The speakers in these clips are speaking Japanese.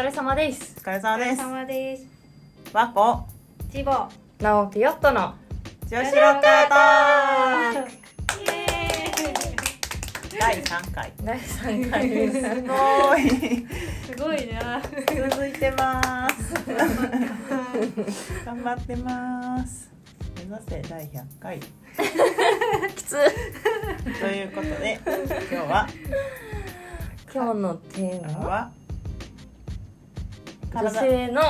疲れ様です。お疲れ様です。様です。和子チボ。直樹ヨットの女子ロッカート。ークイ。エ第3回。第3回です。すごい。ーイ。すごいな。続いてます。頑張ってます。目指せ第100回。きつということで今日は。今日のテーマはは？女性の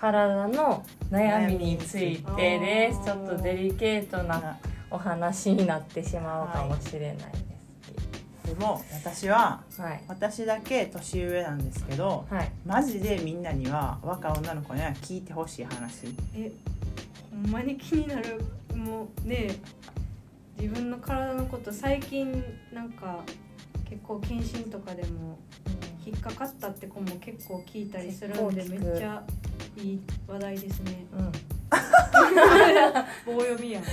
体の悩みについてです。ちょっとデリケートなお話になってしまうかもしれないです。でも私ははい。私だけ年上なんですけどはい。マジでみんなには若い女の子には聞いてほしい話。え、ほんまに気になる。もうね、自分の体のこと最近なんか結構検診とかでも引っかかったって子も結構聞いたりするんでめっちゃいい話題ですね。うん。棒読みやん。ち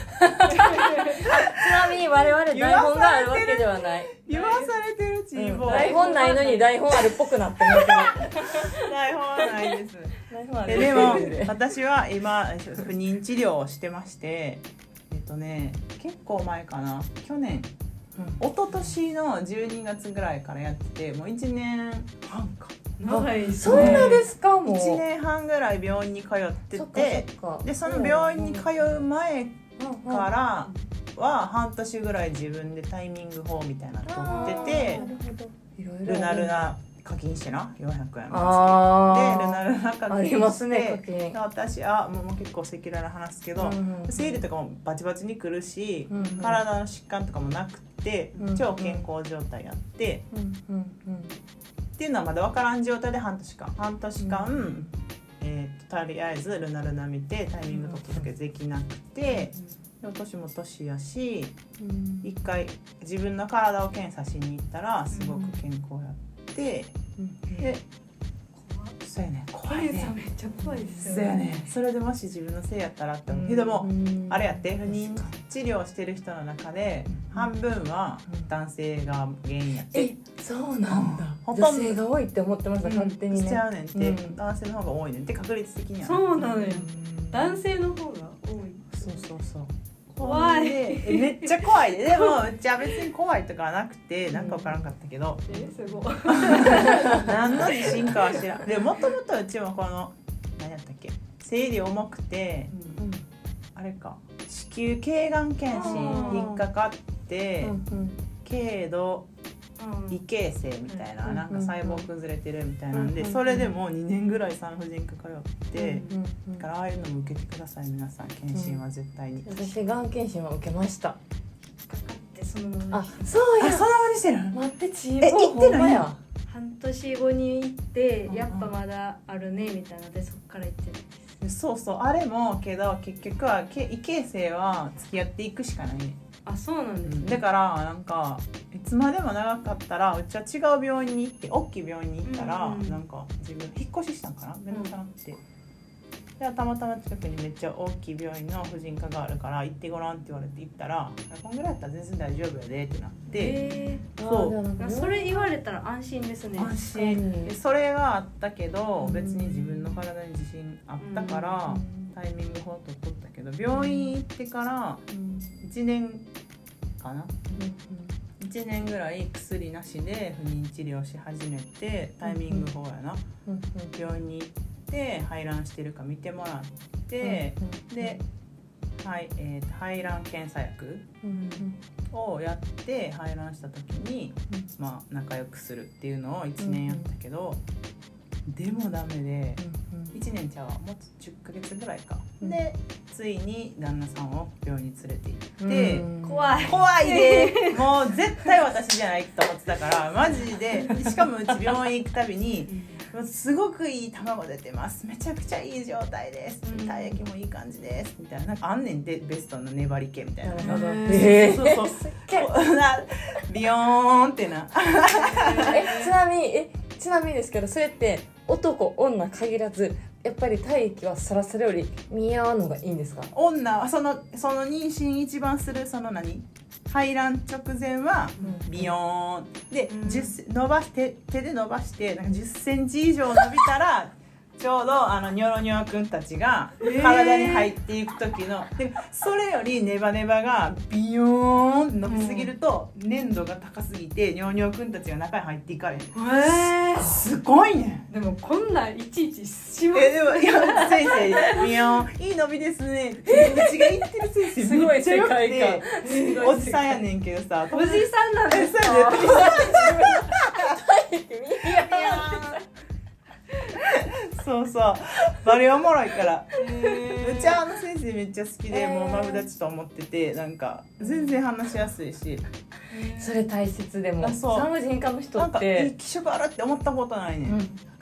なみに我々台本があるわけではない。言わされてるチーボー、台本ないのに台本あるっぽくなってます台本はないです。台本ある。えでも 私は今不妊治療をしてましてえっとね結構前かな。去年一昨年の12月ぐらいからやっててもう1年半か。長いそんなですかもう。1年半ぐらい病院に通って。てでその病院に通う前うんからは半年ぐらい自分でタイミング法みたいなの取っててルナルナ課金してな400円のやつあでルナルナ課あり金ますね私あもう結構赤裸々な話すけど、うんうん。生理とかもバチバチに来るし、うんうん。体の疾患とかもなくて、うんうん超健康状態やって、うんうんうん。っていうのはまだ分からん状態で半年間。半年間、えーととりあえずルナルナ見てタイミング取っただけできなくて、でも年も年やしうん。一回自分の体を検査しに行ったらすごく健康やって、でそうやね。怖いね。めっちゃ怖いですよそうやね。それでもし自分のせいやったらって思う。けども、あれやって。不妊治療してる人の中で半分は男性が原因やって、えそうなんだ。ほとんど。女性が多いって思ってました勝手にね。しちゃうねんって、うん。男性の方が多いねんって確率的には。そうなのよ。うん。男性の方が多い。そうそうそう怖い。めっちゃ怖い。ででもじゃあ別に怖いとかはなくてなんか分からんかったけど。えすごい。何の自信かは知らん。でもともとうちもこの何やったっけ？生理重くてうん。あれか。子宮頸がん検診引っかかってうん軽度うん異形成みたいなうん。なんか細胞崩れてるみたいなんでうん。それでもう2年ぐらい産婦人科通ってうんうんだからああいうのも受けてください皆さん。検診は絶対に。私がん検診は受けました。あそうや。あそんなまにしてる？待ってチーえボ行ってない？や。半年後に行ってやっぱまだあるねみたいなのでそっから行ってるそうそうあれもけど結局はけ異形成は付き合っていくしかない。ねあそうなんですね。だからなんかいつまでも長かったらうちは違う病院に行って大きい病院に行ったら、うんうん。なんか自分引っ越ししたんかな？面倒くさなって、でたまたま近くにめっちゃ大きい病院の婦人科があるから行ってごらんって言われて行ったらこんぐらいやったら全然大丈夫やでってなって、えそう。それ言われたら安心ですね。安心。でそれがあったけどうん。別に自分の体に自信あったから、うん。タイミング法取っとったけど病院行ってからうん。1年かな？1年ぐらい薬なしで不妊治療し始めてタイミング法やな。うんうん。病院に行って排卵してるか見てもらってで、はいえーと排卵検査薬うんうん。をやって排卵した時に、まあ、仲良くするっていうのを1年やったけど、でもダメで1年ちゃうわもう10ヶ月ぐらいか、うん。でついに旦那さんを病院に連れて行うんって。うん。怖い。怖いで もう絶対私じゃないと思ってたからマジで。しかもうち病院行くたびに「もうすごくいい卵出てます。めちゃくちゃいい状態です。うん。体液もいい感じです」みたいな。なんかあんねんでベストの粘り気みたいな。なるえそうそうそうこう。な ビヨーンってな。えちなみにえちなみにですけどそれって男女限らずやっぱり体液はサラサラより見合うのがいいんですか？女はそのその妊娠一番するその何？排卵直前はうん。ビヨーン。で、うん。10伸ばして手で伸ばしてなんか1 0ンチ以上伸びたらちょうどあのニョロニョロくんたちがー。体に入っていく時の、でそれよりネバネバがビヨーンって伸びすぎると、粘度が高すぎてニョロニョロくんたちが中に入っていかれへん。えすごいね。でもこんなんいちいちしまえでもいや先生「ビヨーンいい伸びですね」ってうちが言ってる先生すごい世界て観。おじさんやねんけどさおじさんなんですか そうそう。バリおもろいから。うちはあの先生めっちゃ好きで、えー。もうマブダチと思っててなんか全然話しやすいし。それ大切でも。あそう。産婦人科の人っなんかいいて気色あるって思ったことないね、うん。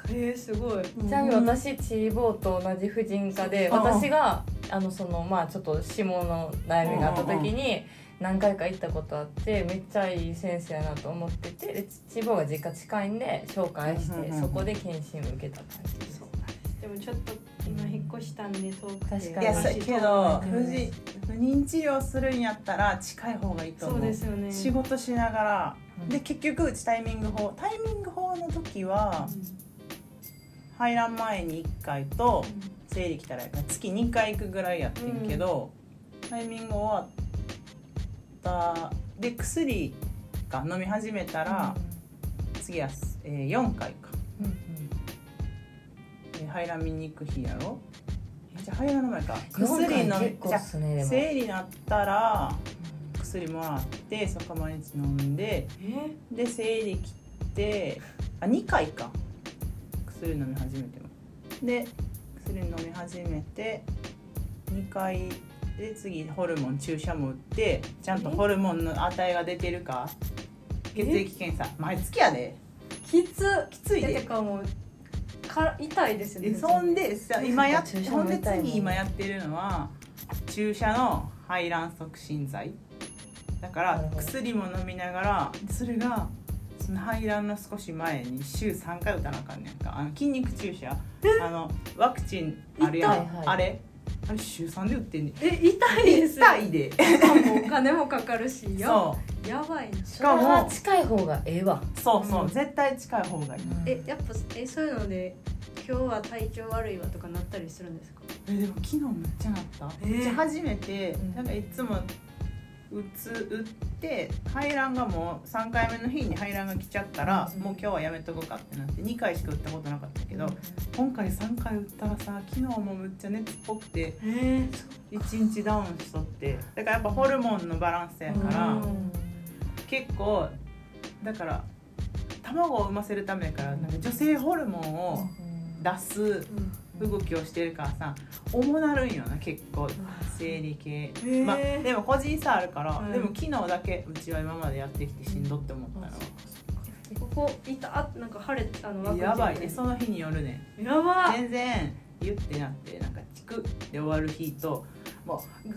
えー、すごい。ちなみに私チーボーと同じ婦人科でうん私があのそのまあちょっと下の悩みがあった時に何回か行ったことあってめっちゃいい先生やなと思っててでチーボーが実家近いんで紹介してそこで検診を受けた感じですちょっと今引っ越したんで遠くて。確かに。いやけどうん不治不妊治療するんやったら近い方がいいと思そううですよね。仕事しながら、うん。で結局うちタイミング法タイミング法の時は排卵前に1回と生理来たら月2回行くぐらいやってんけど、タイミング終わったで薬が飲み始めたら、次は、えー4回か、排卵見に行く日やろ？えじゃあ排卵の前か。4回薬飲み結構じゃ生理なったら薬もらってそこ毎日飲んでえ？で生理来てあ2回か。薬飲み始めても。で薬飲み始めて2回で次ホルモン注射も打ってちゃんとホルモンの値が出てるか？血液検査。毎月やで。きつ。きついえてでかもうから痛いですよね。でそんでさ今やほんでも痛いもん次今やってるのは注射の排卵促進剤。だから薬も飲みながらそれがその排卵の少し前に週3回打たなあかんねんか。あの筋肉注射。あのワクチンあるやん、痛いはい。あれ？あれ週3で打ってんねん。え痛いです。痛いで。しかもお金もかかるしやそやばいな。それは近い方がええわ。うそうそう、うん。絶対近い方がいい。えやっぱえそういうので今日は体調悪いわとかなったりするんですか？えでも昨日めっちゃなった、えー。初めて、うん。なんかいつも打つ打って排卵がもう3回目の日に排卵が来ちゃったら、うん。もう今日はやめとこうかってなって2回しか打ったことなかったけど、今回3回打ったらさ昨日もむっちゃ熱っぽくてえ。1日ダウンしとってだからやっぱホルモンのバランスやから、うん。結構だから卵を産ませるためやからなんか女性ホルモンを出すうん動きをしてるからさ重なるんよな結構。生理系、ー。まあでも個人差あるから、うん。でも昨日だけうちは今までやってきてしんどって思ったの。は、ここ痛っなんか腫れてあのやばいね。その日によるね。やば。全然言ってなってなんかチクで終わる日ともうグ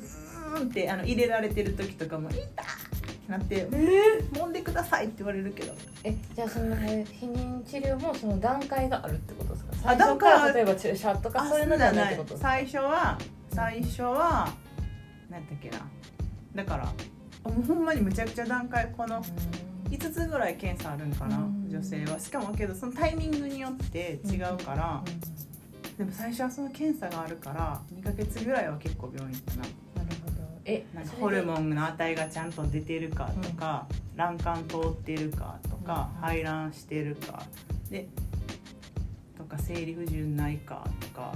ーンってあの入れられてる時とかも「痛っ!」なってえ「揉んでください」って言われるけど。えじゃあそのえ避妊治療もその段階があるってことですか？あ最初から例えば注射とかそういうのじゃないってことですか？最初は最初は何だっけな。だからもうほんまにむちゃくちゃ段階この5つぐらい検査あるんかなうん。女性は。しかもけどそのタイミングによって違うからでも最初はその検査があるから2ヶ月ぐらいは結構病院行ったなえなんかホルモンの値がちゃんと出てるかとか、卵管通ってるかとか、うん排卵してるかでとか生理不順ないかとか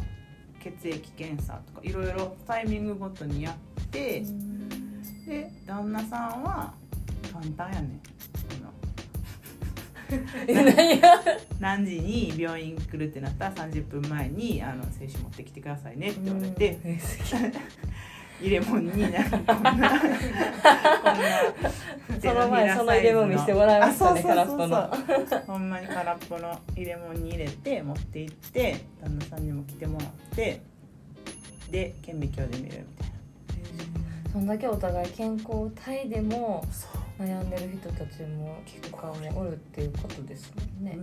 血液検査とかいろいろタイミングごとにやって、で旦那さんは簡単やね 何時に病院来るってなったら30分前にあの精子持ってきてくださいねって言われて、うん入れ物になんかこんなこんなその前その入れ物見せてもらいましたね空っぽほんまに空っぽの入れ物に入れて持って行って旦那さんにも来てもらってで顕微鏡で見るみたいそんだけお互い健康体でもなそう悩んでる人たちも結構もおるっていうことですもんね。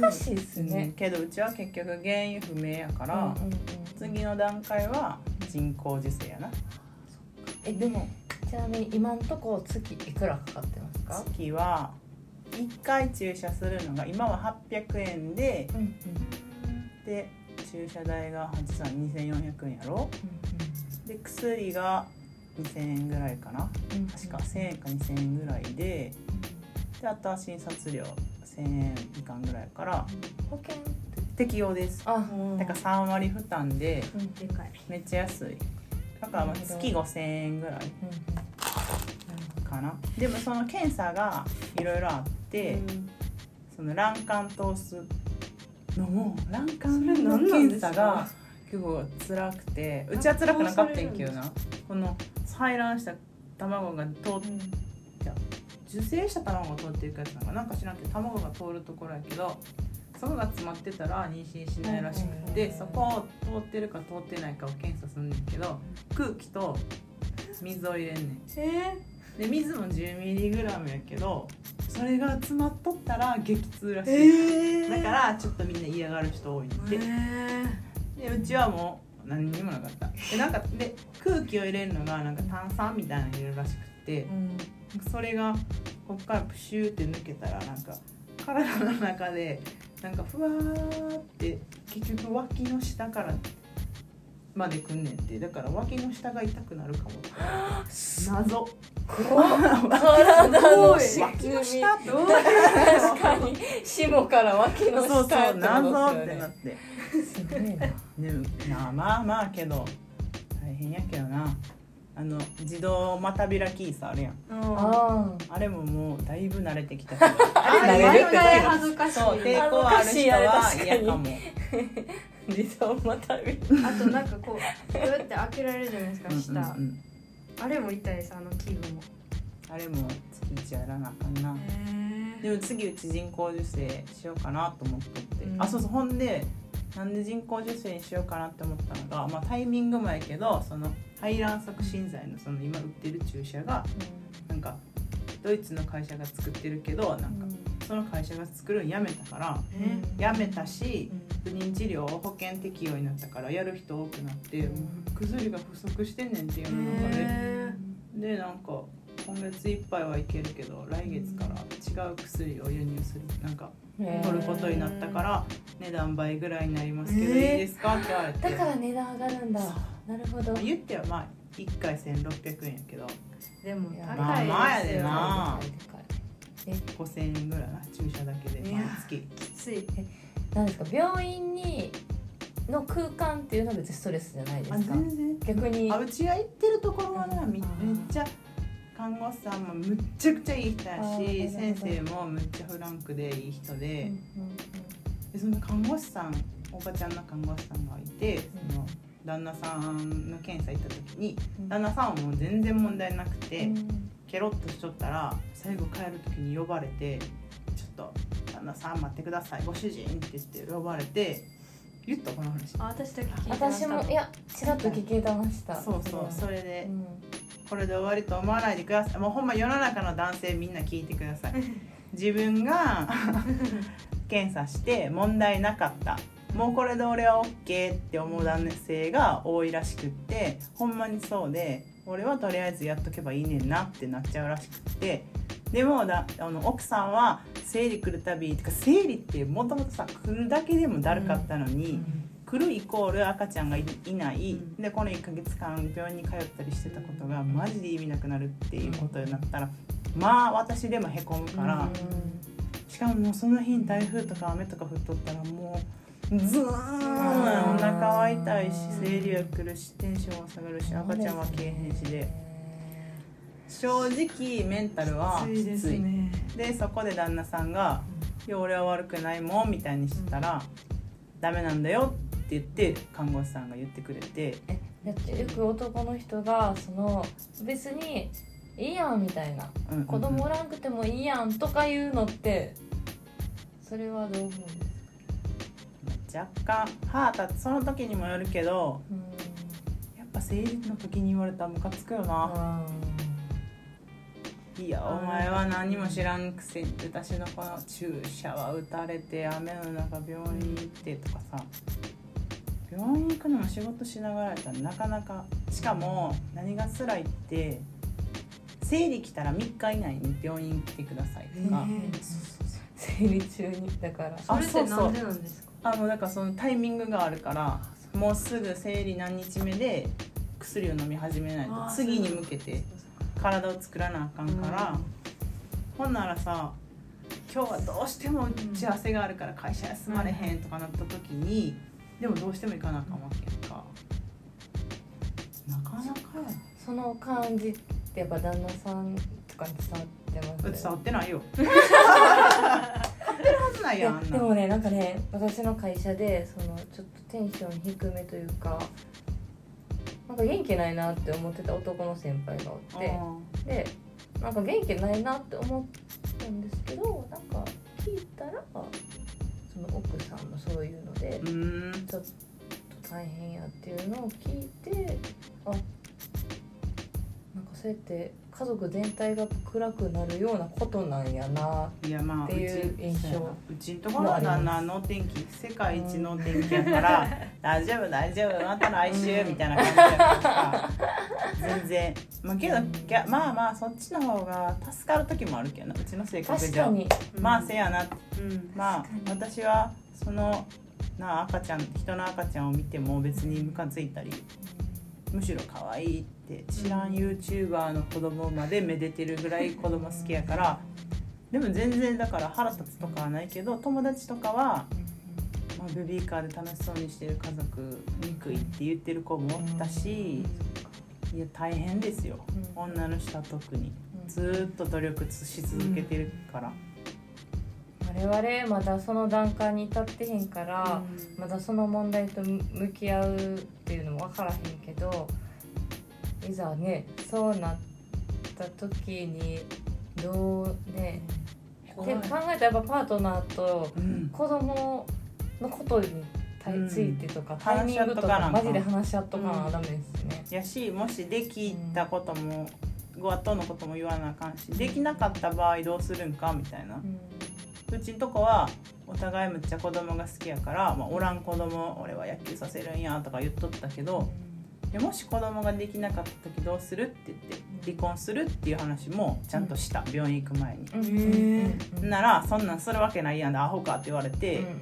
難しいですうん。ね、けどうちは結局原因不明やから、うんうんうん次の段階は人工授精やな。えでもちなみに今んとこ月いくらかかってますか？月は1回注射するのが今は800円でうんうん。で注射代が実は2400円やろ？で薬が2000円ぐらいかな。うん。確か1000円か2000円ぐらいでであとは診察料1000円いかんぐらいやから保険適用です。あだから3割負担でめっちゃ安い。だからまあ月5000円ぐらいかな。でもその検査がいろいろあって、うん。その卵管通すのも卵管の検か査が結構辛くてうちは辛くなかったんやけどな。この採卵した卵が通っ受精した卵が通っていくやつなのかなんか知らんけど卵が通るところやけどそこが詰まってたら妊娠しないらしくてそこを通ってるか通ってないかを検査するんだけど空気と水を入れんねん。えで水も 10mg やけどそれが詰まっとったら激痛らしー、い、えだからちょっとみんな嫌がる人多いって、えでうちはもう何にもなかった。でなんかで空気を入れるのがなんか炭酸みたいなの入れるらしくて。それがこっからプシューって抜けたらなんか体の中でなんかふわーって結局脇の下からまでくんねんって。だから脇の下が痛くなるかもって。謎。体の仕脇組みの下確かに。下から脇のそうそう下って謎ってなって。すごいなでもなあまあまあけど大変やけどな。あの自動股開きさあるやん。あれももうだいぶ慣れてきたけど。あれ毎慣れる恥ずかしいそう抵抗ある人は嫌かも。あ自動またびあとなんかこうどうやって開けられるじゃないですか下、うんうんうん。あれも痛いですあの器具も。あれも月一やらなあかんな。へでも次うち人工授精しようかなと思っとって、うん。あそうそう。ほんでなんで人工授精にしようかなって思ったのが、まあ、タイミングもやけどその排卵促進剤のその今売ってる注射がなんかドイツの会社が作ってるけどなんかその会社が作るのやめたからえやめたし不妊治療保険適用になったからやる人多くなって、薬が不足してんねんっていうの中で、へでなんか今月いっぱいはいけるけど来月から違う薬を輸入する。なんか取ることになったから値段倍ぐらいになりますけど、えーいいですか？って言われて。だから値段上がるんだ。なるほど。言ってはまあ1回1600円やけど。でも高いまあまあやでな。え？5000円ぐらいな注射だけで毎月。きつい。なんですか？病院にの空間っていうのは別にストレスじゃないですか？然。逆に。あうちが行ってるところはなめめっうんちゃ看護師さんもむっちゃくちゃいい人やし先生もむっちゃフランクでいい人うんで,、うん。でその看護師さんおばちゃんの看護師さんがいてその旦那さんの検査行った時にうん。旦那さんはもう全然問題なくて、うん。ケロッとしとったら最後帰る時に呼ばれて「ちょっと旦那さん待ってくださいご主人」って言って呼ばれて言ったこの話。あ私だけ聞い私もいやちらっと聞けてましたそうそうそれうでんこれで終わりと思わないでください。もうほんま世の中の男性みんな聞いてください。自分が検査して問題なかった。もうこれで俺は OK って思う男性が多いらしくってほんまにそうで俺はとりあえずやっとけばいいねんなってなっちゃうらしくって。でもだあの奥さんは生理来るたびてか生理ってもともとさ来るだけでもだるかったのに、来るイコール赤ちゃんがいいない、うん。でこの1ヶ月間病院に通ったりしてたことがマジで意味なくなるっていうことになったらまあ私でもへこむから、しかももうその日に台風とか雨とか降っとったらもうズーン。お腹は痛いし生理は来るしテンションは下がるし赤ちゃんはけえへんしで。正直メンタルはきついでね。でそこで旦那さんが「いや俺は悪くないもん」みたいにしてたら「ダメなんだよ」って言って看護師さんが言ってくれて。えだってよく男の人がその別にいいやんみたいな。うんうんうん。子供おらんくてもいいやんとか言うのってそれはどう思うんですか？若干歯立つ。その時にもよるけどうん。やっぱ生理の時に言われたらムカつくよな、いやお前は何も知らんくせに私のこの注射は打たれて雨の中病院行ってとかさ病院行くのも仕事しながらやったらなかなかしかも何が辛いって生理来たら3日以内に病院来てくださいとか、えー生理中に。だからあそれってなんでなんですか？あのだからそのタイミングがあるからもうすぐ生理何日目で薬を飲み始めないと次に向けて体を作らなあかんから、ほんならさ今日はどうしても打ち合わせがあるから会社休まれへんとかなった時に、でもどうしても行かなあかんわけやんか。なかなかやその感じってやっぱ旦那さんとかに伝わってます伝わってないよ。伝わってるはずないいややんでもねなんかね私の会社でそのちょっとテンション低めというかなんか元気ないなって思ってた男の先輩がおってでなんか元気ないなって思ったんですけどなんか聞いたらその奥さんもそういうのでちょっと大変やっていうのを聞いてあなんかそうやって家族全体が暗くなるようなことなんやな。いやまあっていう印象。うちんところは旦那能天気世界一能天気やから 大丈夫大丈夫また来週みたいな感じやから全然。まあけどまあまあそっちの方が助かる時もあるけどなうちの性格上確かに。まあせやな。うん。まあ私はそのなあ赤ちゃん人の赤ちゃんを見ても別にムカついたりむしろ可愛いって知らん YouTuber の子供までめでてるぐらい子供好きやから。でも全然だから腹立つとかはないけど友達とかは、まあ、ベビーカーで楽しそうにしてる家族憎いって言ってる子もおったしいや大変ですよ。うん。女の人は特に。うん。ずーっと努力し続けてるから。我々まだその段階に至ってへんから、まだその問題と向き合うっていうのも分からへんけどいざねそうなった時にどうねって考えたらやっぱパートナーとうん。子供のことに対ついてとか、ん。タイミングと話し合っとかマジで話し合っとかなダメですね。やしもしできたことも、ご後のことも言わなあかんしできなかった場合どうするんかみたいな。うん。うちんとこはお互いむっちゃ子供が好きやから、まあ、おらん子供俺は野球させるんやとか言っとったけどでもし子供ができなかった時どうするって言って離婚するっていう話もちゃんとした、病院行く前に。うん。へー。うん。ならそんなんするわけないやんでアホかって言われて、うんうんうん。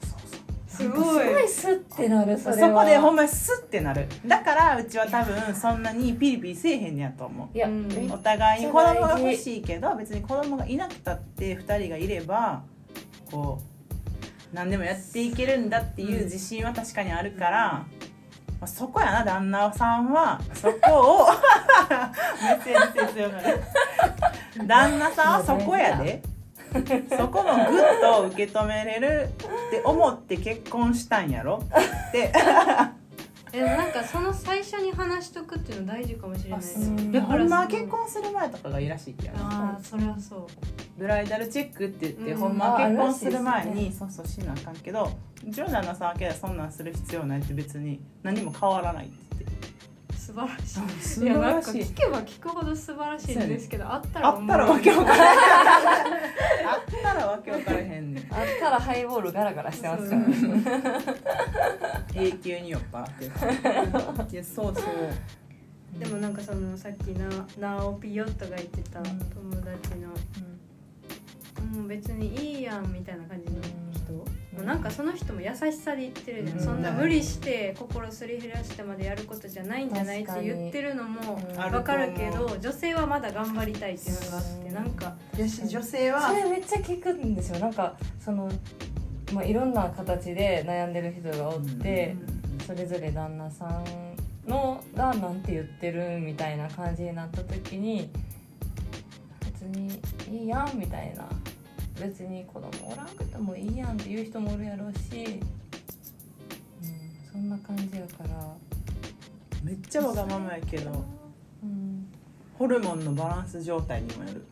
そうそう。すすごいスッてなるそそれは。こでほんまにスッてなる。だからうちは多分そんなにピリピリせえへんねやと思う。いや、お互いに子供が欲しいけど別に子供がいなくたって2人がいればこう何でもやっていけるんだっていう自信は確かにあるから、まあ、そこやな旦那さんは。そこを。メッセージ性強なる旦那さんはそこやで。そこのグッと受け止めれるって思って結婚したんやろ。って。でもなんかその最初に話しとくっていうの大事かもしれない。ですう。ん。でだからほん結婚する前とかがいいらしいけどねああそれはそう。ブライダルチェックって言って、うん。ほんまは結婚する前あに、そうそうしなあかんけどうちの旦那さんはけどそんなんする必要ないって別に何も変わらないって言って。素晴らしい。素いやなんか晴らしい。聞けば聞くほど素晴らしいんですけどあったらあったらわけわからへんあったらわけわからへんねん。あったらハイボールガラガラしてますからね永久に酔っ払ってる。い やそうそう。でもなんかそのさっきなナオピヨットが言ってたうん。友達の、もう別にいいやんみたいな感じの人、うん。もうなんかその人も優しさで言ってるじゃん、うん。そんな無理して心すり減らしてまでやることじゃないんじゃないって言ってるのもうん。わかるけあるとど女性はまだ頑張りたいっていうのがあってうん。なんか女性はそれめっちゃ聞くんですよ。なんかその、まあ、いろんな形で悩んでる人がおって、それぞれ旦那さんのがなんて言ってるみたいな感じになった時に別にいいやんみたいな。別に子供おらんくてもいいやんっていう人もおるやろうし、うん、そんな感じやから。めっちゃわがままやけどうん。ホルモンのバランス状態にもよる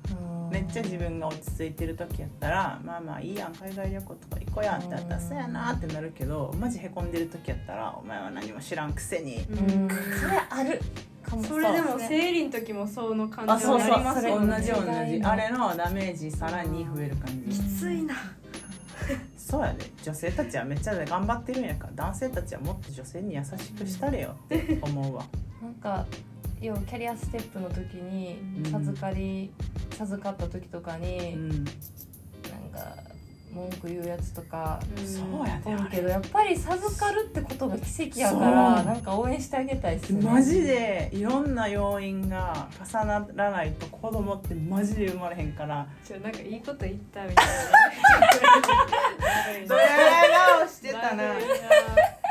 めっちゃ自分が落ち着いてる時やったらまあまあいいやん海外旅行とか行こうやんってなったらうんそうやなってなるけどマジへこんでる時やったらお前は何も知らんくせに。うん。それある。かもそれでも生理の時もその感じあそうそう。になりますよね。同じ同じ。あれのダメージさらに増える感きじついな。そうやで。女性たちはめっちゃ頑張ってるんやから男性たちはもっと女性に優しくしたれよって思うわ。なんか要はキャリアステップの時にうん。授かり、授かった時とかに、うん。なんか文句言うやつとかそうやでおるけどやっぱり授かるってことが奇跡やからなんか応援してあげたいっすね。マジでいろんな要因が重ならないと子供ってマジで生まれへんから。ちょなんかいいこと言ったみたいな。ドヤ顔してたな。長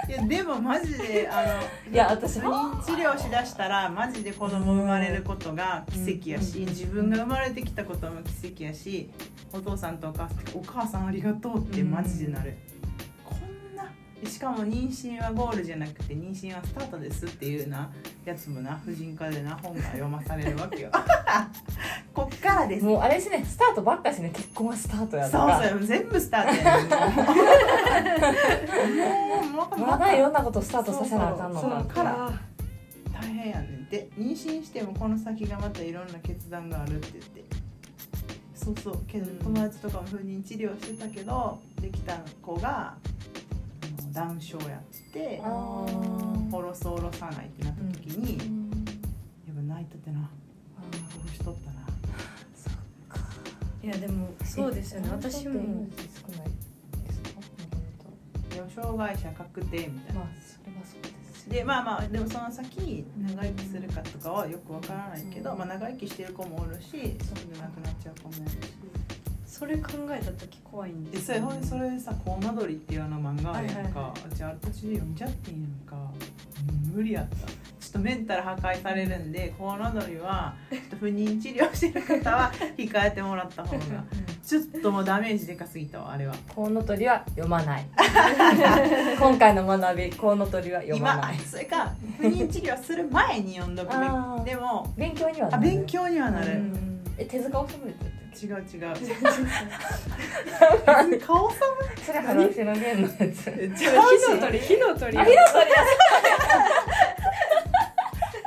いいやでもマジであのいや私不妊治療しだしたらマジで子供生まれることが奇跡やしうん自分が生まれてきたことも奇跡やしお父さんとお母さんお母さんありがとうってマジでなる、こんなしかも妊娠はゴールじゃなくて妊娠はスタートですっていうなやつもな婦人科でな本が読まされるわけよ。こっからです。もうあれですねスタートばっかしね結婚はスタートやとそうかそう全部スタートやねん。もうもうまだいろんなことスタートさせなあかんのかから大変やねんで妊娠してもこの先がまたいろんな決断があるって言ってそうそうけどうん友達とかも不妊治療してたけどできた子があのダウン症やっておろすおろさないってなった時に、やっぱ泣いててなおろしとったな。いやでもそうですよね。私も。少ないですか？でも障害者確定みたいな。まあそれはそうですでまあまあでもその先長生きするかとかはよくわからないけど、まあ、長生きしてる子もおるしそうでなくなっちゃう子もおるしそれ考えた時怖いんでですそれほんでそれでさ「コウノドリ」っていうあの漫画あるやんか、はいはいはうちある途中で読んじゃってんやんか無理やった。ちょっとメンタル破壊されるんで コウノドリはちょっと不妊治療してる方は 控えてもらった方がちょっともうダメージでかすぎたわあれは。コウノトリは読まない。今回の学びコウノトリは読ま今ない。それか不妊治療する前に読んどくべ。あー。きでも勉強にはなる。あ勉強にはなる、うんえ手塚治虫って言って違う違う。る顔さそれ話の弦のやつ。めっちゃ火の鳥火の鳥。あ火の鳥。や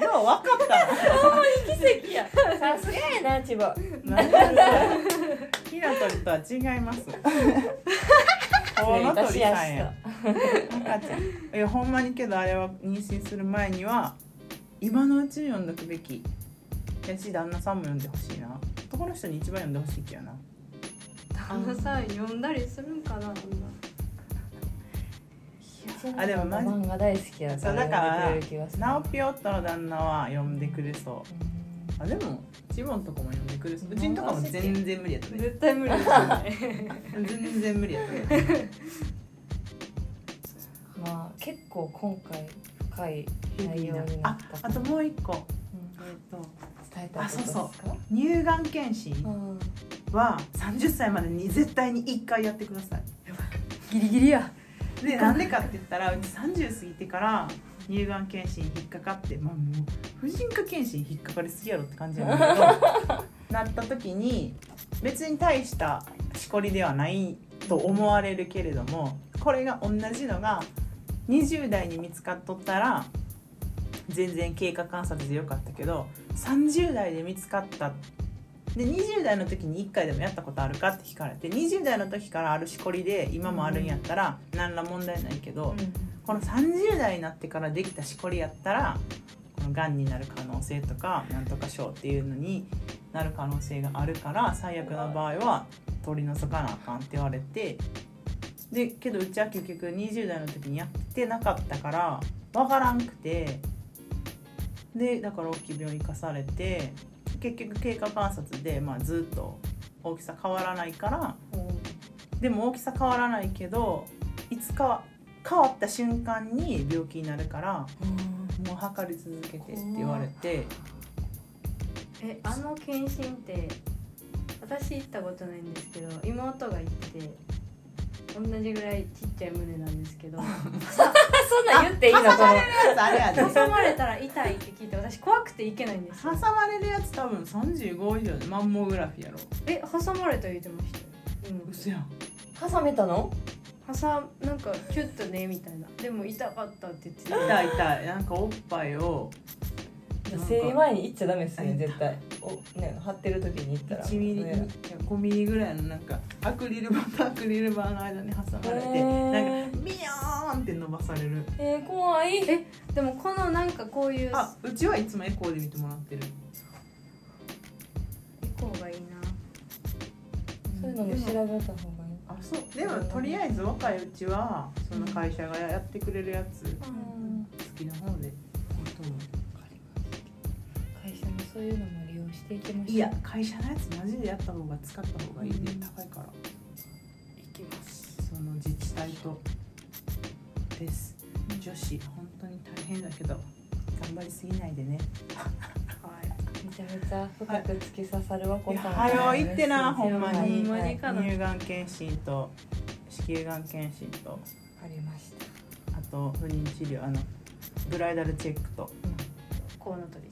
でも分かった。奇跡や。さすがやな千葉。な何だそれひな鳥とは違います。コウノトリさんや。赤ちゃん。いやほんまにけどあれは妊娠する前には今のうちに読んどくべき。やし旦那さんも読んでほしいな男の人に一番読んでほしいけどな。旦那さん読んだりするんかなあんなあでもマジ漫画大好きやからそうだからナオピオットの旦那は読んでくれそう。あでもジボンとかも読んでくれそう。うちんとかも全然無理やったね絶対無理ですよね全然無理やったねまあ結構今回深い内容になあったあともう一個。うん。えっと伝えたいことですか？あそう乳がん検診うんは30歳までに絶対に1回やってください。ギリギリや。でなんでかって言ったらうち30過ぎてから乳がん検診引っかかってまあもう婦人科検診引っかかりすぎやろって感じなんだけど なった時に別に大したしこりではないと思われるけれどもこれが同じのが20代に見つかっとったら全然経過観察でよかったけど30代で見つかった。で20代の時に1回でもやったことあるかって聞かれて20代の時からあるしこりで今もあるんやったら何ら問題ないけど、この30代になってからできたしこりやったらこのがんになる可能性とかなんとか症っていうのになる可能性があるから最悪の場合は取り除かなあかんって言われてでけどうちは結局20代の時にやってなかったから分からんくてでだから大きい病院行かされて結局経過観察で、まあ、ずっと大きさ変わらないからでも大きさ変わらないけどいつか変わった瞬間に病気になるからもう測り続けてって言われて。えあの検診って私行ったことないんですけど妹が行って同じぐらいちっちゃい胸なんですけど そんなん言っていいの？このあれやで挟まれたら痛いって聞いて私怖くて行けないんです挟よまれるやつ多分35以上でマンモグラフィーやろ。え挟まれた言ってました？よ嘘やん。挟めたの？挟なんかキュッとねみたいな。でも痛かったって言ってた。痛い痛い。なんかおっぱいを生理前に行っちゃダメですね絶対。おね貼ってる時に行ったら。1ミリね5ミリぐらいのなんかアクリル板とアクリル板の間に挟まれて、なんかビヨーンって伸ばされる。えー、怖い。えでもこのなんかこういうあうちはいつもエコーで見てもらってる。エコーがいいな。そういうのも調べた方がいい。あそう。でもとりあえず若いうちはその会社がやってくれるやつ好うん。きな方で。会社もそういうのも利用していきましょう。いや会社のやつマジでやった方が使った方がいいで、うん。高いから。行きます。その自治体とです。女子本当に大変だけど頑張りすぎないでね。はい。めちゃめちゃ深く突き刺さるわこさん。はよ行ってなほんまに。ほんまにかな。乳がん検診と子宮がん検診と。ありました。あと不妊治療あのブライダルチェックと。コウノトリ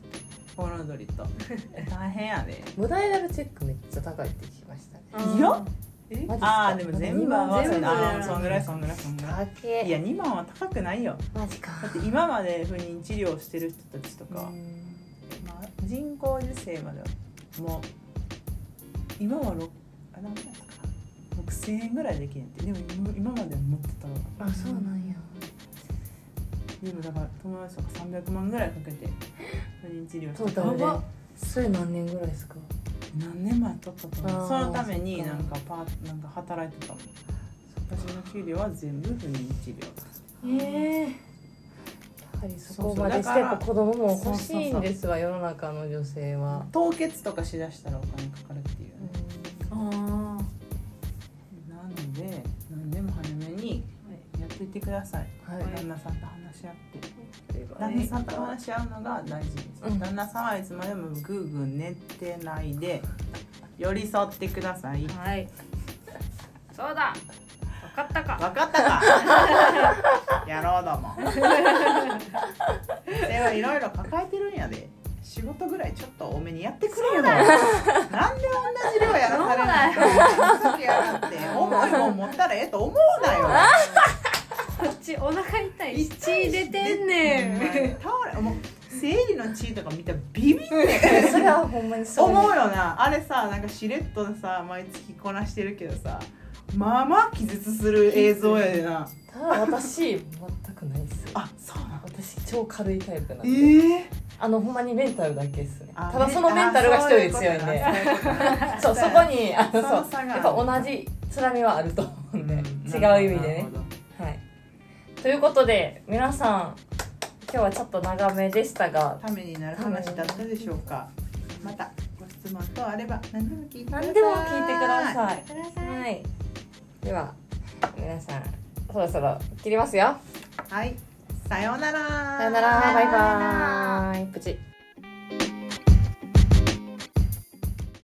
コウノドリと。大変やで。ブライダルチェックめっちゃ高いって聞きましたね。いやあーでも全部合わせて全部あやらーそんぐらいそんぐらいそんぐらい。い。や2万は高くないよ。マジか。だって今まで不妊治療してる人たちとか、うん。まあ、人工授精まではもう今は6あ何だったかな？6000円ぐらいできへんって。でも今今までは持ってたわあそうなんや。でもだから友達とか300万ぐらいかけて 不妊治療してトータルでそれ何年ぐらいですか？何年前取ったと思う。そのためになんかパーなんか働いてたもん。私の給料は全部不妊治療ええやはりそこまでしてやっぱ子供も欲しいんですわ世の中の女性は。凍結とかしだしたらお金かかるっていうね、あなので何でも早めにやっていってください、はい。旦那さんと話し合っては旦那さんと話し合うのが大事です、うん。旦那さんはいつまでもグーグー寝てないで寄り添ってください。ーはい。そうだ。分かったか。分かったか。やろうども。女性はいろいろ抱えてるんやで。仕事ぐらいちょっと多めにやってくれよ。なんで同じ量やらされないの？さっきやがって重いもん持ったらええと思うなよこっちお腹痛い血出てんねん。倒れもう生理の血とか見たらビビって。それはほんまにそう。思うよな。あれさなんかしれっとさ毎月こなしてるけどさまあまあ気絶する映像やでな。ただ私全くないです。よあそうなの。私超軽いタイプなんで、ええあのほんまにメンタルだけですね。あただそのメンタルが一人で強いんで。あそう そこにあのそそうやっぱ同じつらみはあると思うんで、うん違う意味でねということで皆さん今日はちょっと長めでしたがためになる話だったでしょうか。またご質問等あれば何でも聞いてください。何でも聞いてください。はい。では皆さんそろそろ切りますよ。はい。さようなら。さよなら。バイバーイ。プチ